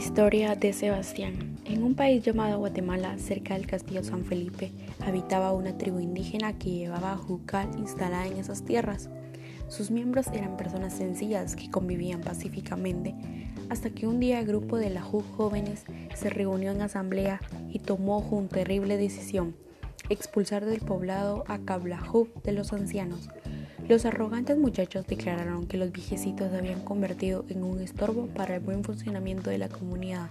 Historia de Sebastián. En un país llamado Guatemala, cerca del castillo San Felipe, habitaba una tribu indígena que llevaba jucal instalada en esas tierras. Sus miembros eran personas sencillas que convivían pacíficamente, hasta que un día el grupo de la Ju jóvenes se reunió en asamblea y tomó una terrible decisión, expulsar del poblado a Cablajú de los ancianos. Los arrogantes muchachos declararon que los viejecitos se habían convertido en un estorbo para el buen funcionamiento de la comunidad,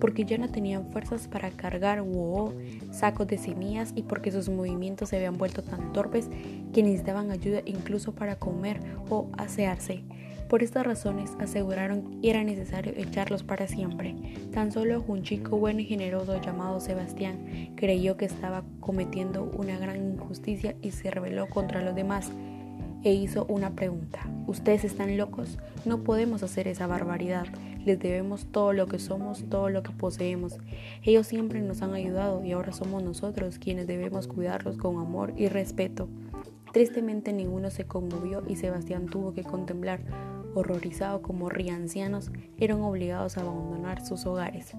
porque ya no tenían fuerzas para cargar wo, sacos de semillas y porque sus movimientos se habían vuelto tan torpes que necesitaban ayuda incluso para comer o asearse. Por estas razones aseguraron que era necesario echarlos para siempre. Tan solo un chico bueno y generoso llamado Sebastián creyó que estaba cometiendo una gran injusticia y se rebeló contra los demás e hizo una pregunta. ¿Ustedes están locos? No podemos hacer esa barbaridad. Les debemos todo lo que somos, todo lo que poseemos. Ellos siempre nos han ayudado y ahora somos nosotros quienes debemos cuidarlos con amor y respeto. Tristemente ninguno se conmovió y Sebastián tuvo que contemplar, horrorizado como riancianos, eran obligados a abandonar sus hogares.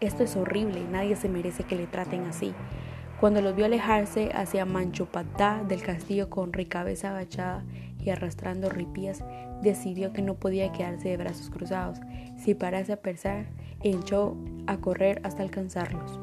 Esto es horrible, nadie se merece que le traten así. Cuando los vio alejarse hacia Manchopatá del castillo con ricabeza agachada y arrastrando ripías, decidió que no podía quedarse de brazos cruzados. Si parase a pensar, echó a correr hasta alcanzarlos.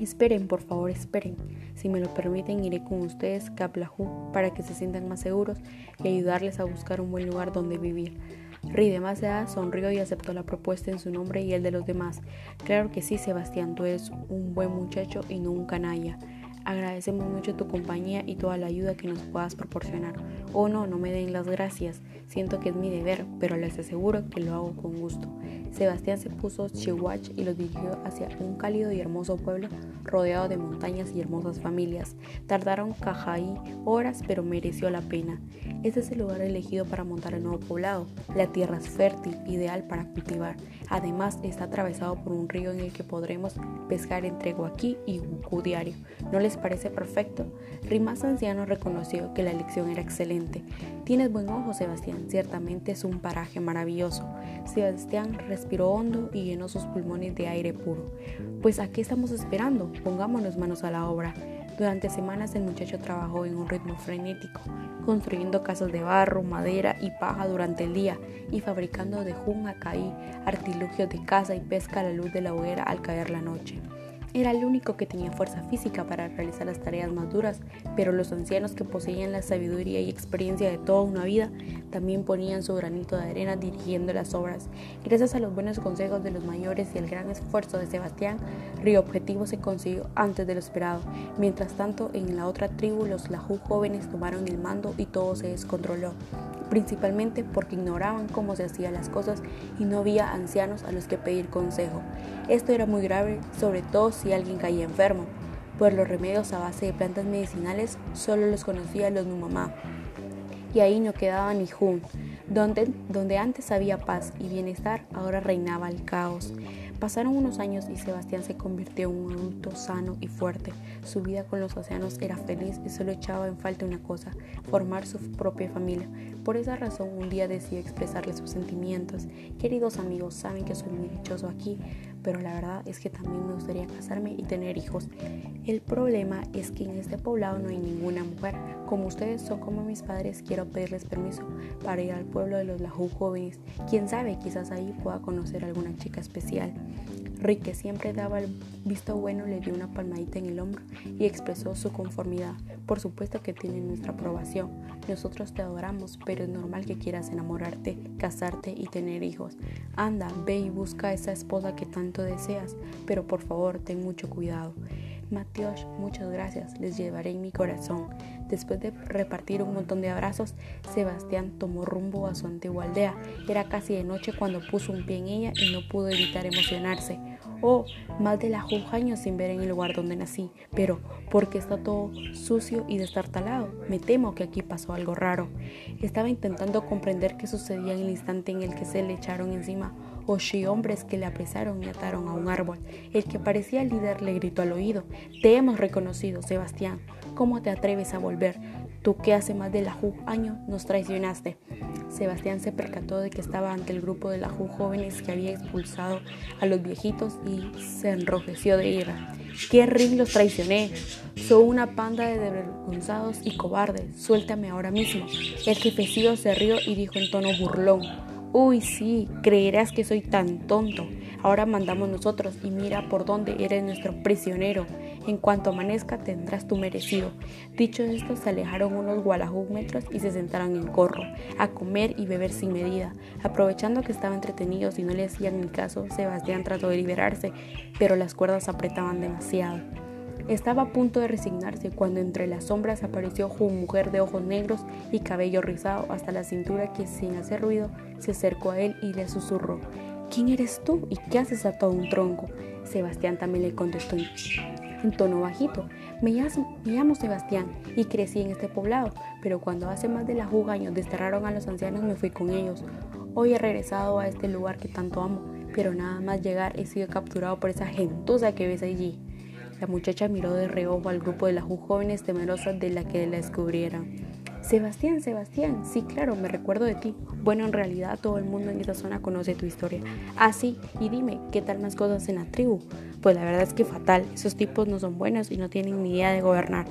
Esperen, por favor, esperen. Si me lo permiten, iré con ustedes, Caplajú, para que se sientan más seguros y ayudarles a buscar un buen lugar donde vivir. Ri demasiado sonrió y aceptó la propuesta en su nombre y el de los demás. Claro que sí, Sebastián, tú eres un buen muchacho y no un canalla. Agradecemos mucho tu compañía y toda la ayuda que nos puedas proporcionar. Oh no, no me den las gracias. Siento que es mi deber, pero les aseguro que lo hago con gusto. Sebastián se puso chihuach y los dirigió hacia un cálido y hermoso pueblo rodeado de montañas y hermosas familias. Tardaron Cajaí horas, pero mereció la pena. Este es el lugar elegido para montar el nuevo poblado. La tierra es fértil, ideal para cultivar. Además, está atravesado por un río en el que podremos pescar entre Guaquí y Gucú diario. ¿No les parece perfecto? Rimas anciano reconoció que la elección era excelente. Tienes buen ojo, Sebastián. Ciertamente es un paraje maravilloso. Sebastián respiró hondo y llenó sus pulmones de aire puro. Pues, ¿a qué estamos esperando? Pongámonos manos a la obra. Durante semanas el muchacho trabajó en un ritmo frenético, construyendo casas de barro, madera y paja durante el día y fabricando de jun a caí artilugios de caza y pesca a la luz de la hoguera al caer la noche. Era el único que tenía fuerza física para realizar las tareas más duras, pero los ancianos que poseían la sabiduría y experiencia de toda una vida también ponían su granito de arena dirigiendo las obras. Gracias a los buenos consejos de los mayores y el gran esfuerzo de Sebastián, el objetivo se consiguió antes de lo esperado. Mientras tanto, en la otra tribu, los Lajú jóvenes tomaron el mando y todo se descontroló principalmente porque ignoraban cómo se hacían las cosas y no había ancianos a los que pedir consejo. Esto era muy grave, sobre todo si alguien caía enfermo, pues los remedios a base de plantas medicinales solo los conocían los Numamá. Y ahí no quedaba ni Jun, donde, donde antes había paz y bienestar, ahora reinaba el caos. Pasaron unos años y Sebastián se convirtió en un adulto sano y fuerte. Su vida con los océanos era feliz y solo echaba en falta una cosa, formar su propia familia. Por esa razón un día decidió expresarle sus sentimientos. Queridos amigos, saben que soy muy dichoso aquí, pero la verdad es que también me gustaría casarme y tener hijos. El problema es que en este poblado no hay ninguna mujer. Como ustedes son como mis padres, quiero pedirles permiso para ir al pueblo de los Lajú jóvenes. Quién sabe, quizás ahí pueda conocer a alguna chica especial. Rick, siempre daba el visto bueno, le dio una palmadita en el hombro y expresó su conformidad. Por supuesto que tiene nuestra aprobación. Nosotros te adoramos, pero es normal que quieras enamorarte, casarte y tener hijos. Anda, ve y busca a esa esposa que tanto deseas, pero por favor ten mucho cuidado. Matios, muchas gracias, les llevaré en mi corazón. Después de repartir un montón de abrazos, Sebastián tomó rumbo a su antigua aldea. Era casi de noche cuando puso un pie en ella y no pudo evitar emocionarse. Oh, más de la años sin ver en el lugar donde nací, pero ¿por qué está todo sucio y destartalado? Me temo que aquí pasó algo raro. Estaba intentando comprender qué sucedía en el instante en el que se le echaron encima ocho hombres que le apresaron y ataron a un árbol. El que parecía el líder le gritó al oído, Te hemos reconocido, Sebastián. ¿Cómo te atreves a volver? Tú que hace más de la año nos traicionaste. Sebastián se percató de que estaba ante el grupo de la jóvenes que había expulsado a los viejitos y se enrojeció de ira. ¡Qué ring los traicioné! Son una panda de desvergonzados y cobardes. Suéltame ahora mismo. El jefecillo se rió y dijo en tono burlón. Uy, sí, creerás que soy tan tonto. Ahora mandamos nosotros y mira por dónde eres nuestro prisionero. En cuanto amanezca tendrás tu merecido. Dicho esto, se alejaron unos gualajúmetros y se sentaron en corro, a comer y beber sin medida. Aprovechando que estaban entretenidos y no le hacían ni caso, Sebastián trató de liberarse, pero las cuerdas apretaban demasiado. Estaba a punto de resignarse cuando entre las sombras apareció una mujer de ojos negros y cabello rizado hasta la cintura que sin hacer ruido se acercó a él y le susurró, ¿quién eres tú y qué haces a todo un tronco? Sebastián también le contestó en tono bajito, me llamo, Sebastián y crecí en este poblado, pero cuando hace más de la juga años desterraron a los ancianos me fui con ellos. Hoy he regresado a este lugar que tanto amo, pero nada más llegar he sido capturado por esa gentuza que ves allí. La muchacha miró de reojo al grupo de las jóvenes temerosas de la que la descubrieran. Sebastián, Sebastián, sí, claro, me recuerdo de ti. Bueno, en realidad todo el mundo en esa zona conoce tu historia. Ah, sí, y dime, ¿qué tal más cosas en la tribu? Pues la verdad es que fatal, esos tipos no son buenos y no tienen ni idea de gobernar.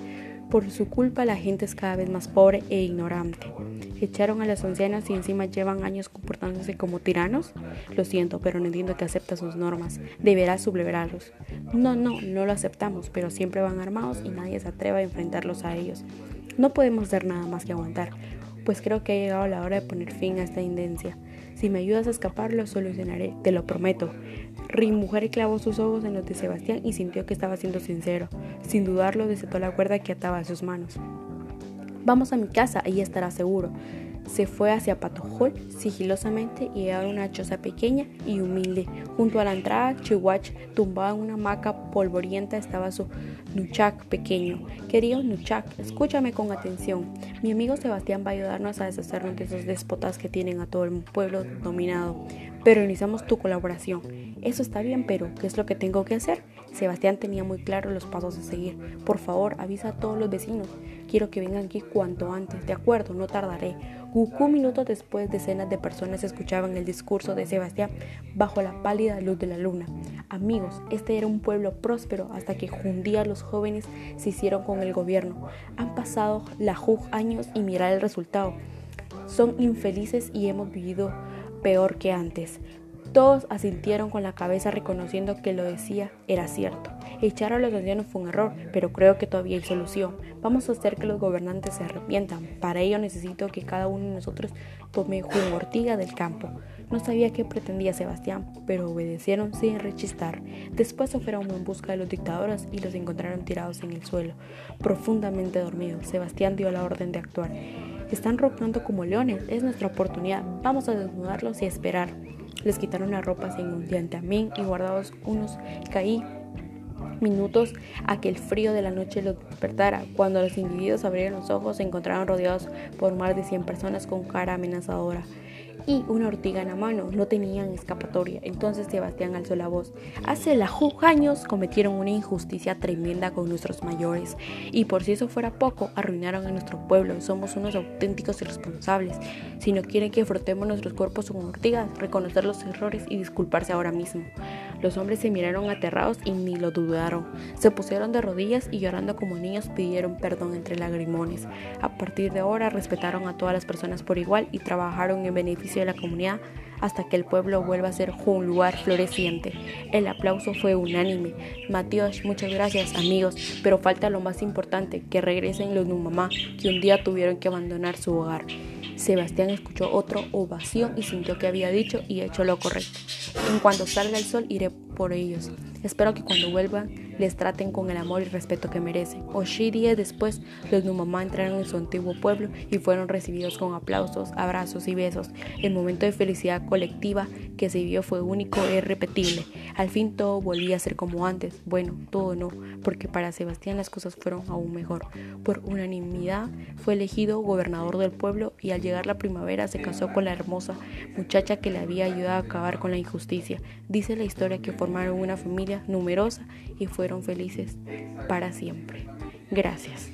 Por su culpa la gente es cada vez más pobre e ignorante. Echaron a las ancianas y encima llevan años comportándose como tiranos. Lo siento, pero no entiendo que acepta sus normas. Deberás sublevarlos. No, no, no lo aceptamos, pero siempre van armados y nadie se atreve a enfrentarlos a ellos. No podemos hacer nada más que aguantar, pues creo que ha llegado la hora de poner fin a esta indencia. Si me ayudas a escapar, lo solucionaré, te lo prometo. Ri mujer clavó sus ojos en los de Sebastián y sintió que estaba siendo sincero. Sin dudarlo, desató la cuerda que ataba a sus manos. Vamos a mi casa, ahí estará seguro. Se fue hacia Patojol sigilosamente y a una choza pequeña y humilde. Junto a la entrada, Chihuach, tumbado en una hamaca polvorienta, estaba su Nuchak pequeño. Querido Nuchak, escúchame con atención. Mi amigo Sebastián va a ayudarnos a deshacernos de esos déspotas que tienen a todo el pueblo dominado. Pero necesitamos tu colaboración. Eso está bien, pero ¿qué es lo que tengo que hacer? Sebastián tenía muy claro los pasos a seguir. Por favor, avisa a todos los vecinos. Quiero que vengan aquí cuanto antes. De acuerdo, no tardaré. Gucú minutos después decenas de personas escuchaban el discurso de Sebastián bajo la pálida luz de la luna. Amigos, este era un pueblo próspero hasta que un día los jóvenes se hicieron con el gobierno. Han pasado la JUG años y mirar el resultado. Son infelices y hemos vivido peor que antes. Todos asintieron con la cabeza reconociendo que lo decía era cierto. Echar a los ancianos fue un error, pero creo que todavía hay solución. Vamos a hacer que los gobernantes se arrepientan. Para ello necesito que cada uno de nosotros tome una ortiga del campo. No sabía qué pretendía Sebastián, pero obedecieron sin rechistar. Después se fueron en busca de los dictadores y los encontraron tirados en el suelo, profundamente dormidos. Sebastián dio la orden de actuar. Están roncando como leones, es nuestra oportunidad. Vamos a desnudarlos y esperar. Les quitaron las ropas en un diantamín y guardados unos caí minutos a que el frío de la noche los despertara. Cuando los individuos abrieron los ojos, se encontraron rodeados por más de 100 personas con cara amenazadora y una ortiga en la mano. No tenían escapatoria. Entonces Sebastián alzó la voz. Hace la años cometieron una injusticia tremenda con nuestros mayores. Y por si eso fuera poco, arruinaron a nuestro pueblo. Somos unos auténticos irresponsables. Si no quieren que frotemos nuestros cuerpos con ortigas, reconocer los errores y disculparse ahora mismo. Los hombres se miraron aterrados y ni lo dudaron. Se pusieron de rodillas y llorando como niños pidieron perdón entre lagrimones. A partir de ahora respetaron a todas las personas por igual y trabajaron en beneficio de la comunidad hasta que el pueblo vuelva a ser un lugar floreciente. El aplauso fue unánime. Matios, muchas gracias amigos, pero falta lo más importante, que regresen los Numamá, que un día tuvieron que abandonar su hogar. Sebastián escuchó otra ovación y sintió que había dicho y hecho lo correcto. En cuanto salga el sol iré por ellos. Espero que cuando vuelvan les traten con el amor y respeto que merecen. Oshi días después, los Numamá entraron en su antiguo pueblo y fueron recibidos con aplausos, abrazos y besos. El momento de felicidad colectiva que se vivió fue único e irrepetible. Al fin todo volvía a ser como antes. Bueno, todo no, porque para Sebastián las cosas fueron aún mejor. Por unanimidad fue elegido gobernador del pueblo y al llegar la primavera se casó con la hermosa muchacha que le había ayudado a acabar con la injusticia. Dice la historia que formaron una familia numerosa y fueron felices para siempre. Gracias.